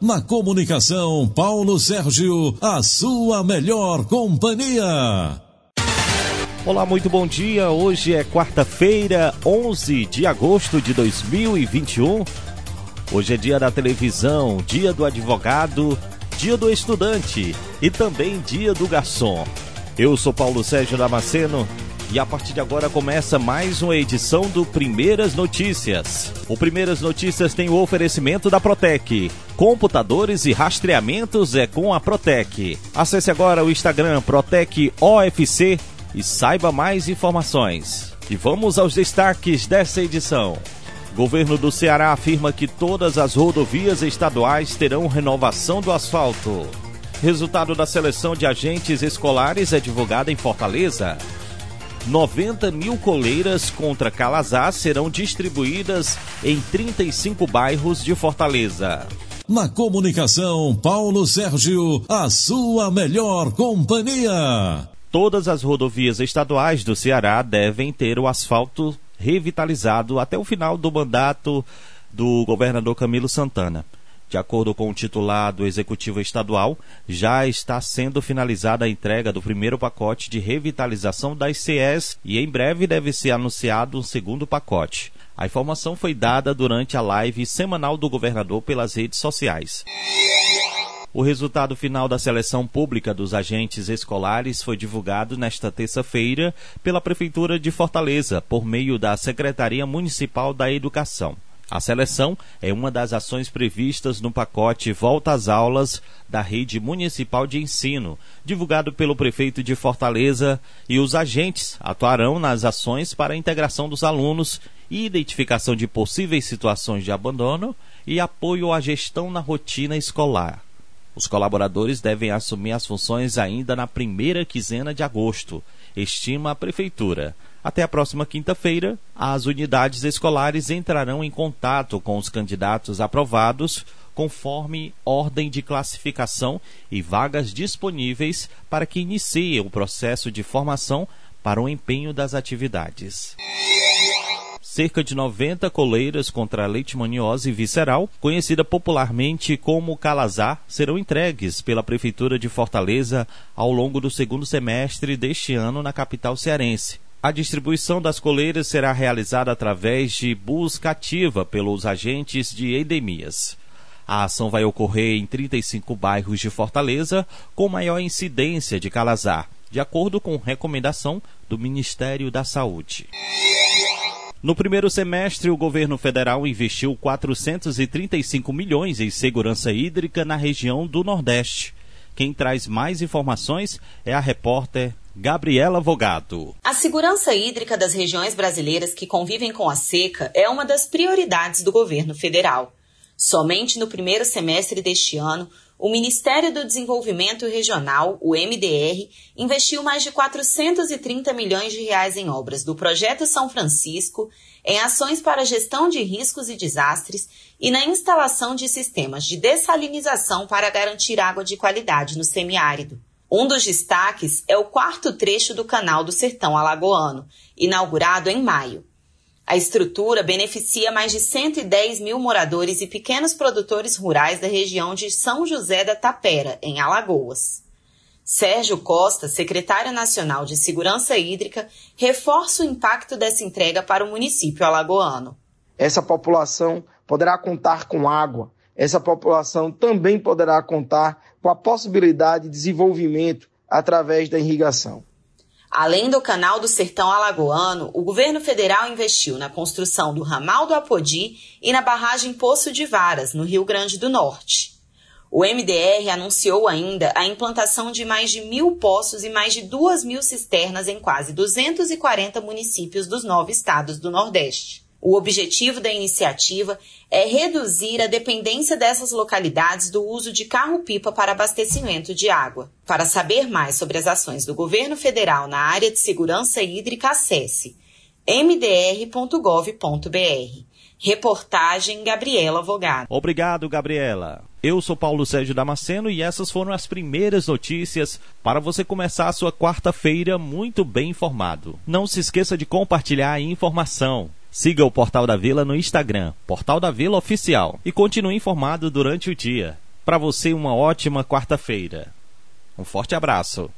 Na comunicação, Paulo Sérgio, a sua melhor companhia. Olá, muito bom dia. Hoje é quarta-feira, 11 de agosto de 2021. Hoje é dia da televisão, dia do advogado, dia do estudante e também dia do garçom. Eu sou Paulo Sérgio Damasceno e a partir de agora começa mais uma edição do Primeiras Notícias. O Primeiras Notícias tem o oferecimento da Protec. Computadores e rastreamentos é com a Protec. Acesse agora o Instagram Protec OFC e saiba mais informações. E vamos aos destaques dessa edição. Governo do Ceará afirma que todas as rodovias estaduais terão renovação do asfalto. Resultado da seleção de agentes escolares é divulgado em Fortaleza. 90 mil coleiras contra Calazar serão distribuídas em 35 bairros de Fortaleza. Na comunicação, Paulo Sérgio, a sua melhor companhia. Todas as rodovias estaduais do Ceará devem ter o asfalto revitalizado até o final do mandato do governador Camilo Santana. De acordo com o titular do Executivo Estadual, já está sendo finalizada a entrega do primeiro pacote de revitalização das CEs e em breve deve ser anunciado um segundo pacote. A informação foi dada durante a live semanal do governador pelas redes sociais. O resultado final da seleção pública dos agentes escolares foi divulgado nesta terça-feira pela Prefeitura de Fortaleza, por meio da Secretaria Municipal da Educação. A seleção é uma das ações previstas no pacote Volta às Aulas da Rede Municipal de Ensino, divulgado pelo prefeito de Fortaleza, e os agentes atuarão nas ações para a integração dos alunos e identificação de possíveis situações de abandono e apoio à gestão na rotina escolar. Os colaboradores devem assumir as funções ainda na primeira quinzena de agosto, estima a Prefeitura. Até a próxima quinta-feira, as unidades escolares entrarão em contato com os candidatos aprovados conforme ordem de classificação e vagas disponíveis para que iniciem o processo de formação para o empenho das atividades cerca de 90 coleiras contra a leishmaniose visceral, conhecida popularmente como calazar, serão entregues pela Prefeitura de Fortaleza ao longo do segundo semestre deste ano na capital cearense. A distribuição das coleiras será realizada através de busca ativa pelos agentes de endemias. A ação vai ocorrer em 35 bairros de Fortaleza, com maior incidência de calazar, de acordo com recomendação do Ministério da Saúde. No primeiro semestre, o governo federal investiu 435 milhões em segurança hídrica na região do Nordeste. Quem traz mais informações é a repórter Gabriela Vogado. A segurança hídrica das regiões brasileiras que convivem com a seca é uma das prioridades do governo federal. Somente no primeiro semestre deste ano, o Ministério do Desenvolvimento Regional, o MDR, investiu mais de 430 milhões de reais em obras do Projeto São Francisco, em ações para gestão de riscos e desastres e na instalação de sistemas de dessalinização para garantir água de qualidade no semiárido. Um dos destaques é o quarto trecho do Canal do Sertão Alagoano, inaugurado em maio. A estrutura beneficia mais de 110 mil moradores e pequenos produtores rurais da região de São José da Tapera, em Alagoas. Sérgio Costa, secretário nacional de Segurança Hídrica, reforça o impacto dessa entrega para o município alagoano. Essa população poderá contar com água, essa população também poderá contar com a possibilidade de desenvolvimento através da irrigação. Além do canal do Sertão Alagoano, o governo federal investiu na construção do ramal do Apodi e na barragem Poço de Varas, no Rio Grande do Norte. O MDR anunciou ainda a implantação de mais de mil poços e mais de duas mil cisternas em quase 240 municípios dos nove estados do Nordeste. O objetivo da iniciativa é reduzir a dependência dessas localidades do uso de carro-pipa para abastecimento de água. Para saber mais sobre as ações do governo federal na área de segurança hídrica, acesse mdr.gov.br. Reportagem Gabriela Vogado. Obrigado, Gabriela. Eu sou Paulo Sérgio Damasceno e essas foram as primeiras notícias para você começar a sua quarta-feira muito bem informado. Não se esqueça de compartilhar a informação. Siga o Portal da Vila no Instagram, Portal da Vila Oficial, e continue informado durante o dia. para você uma ótima quarta-feira. Um forte abraço.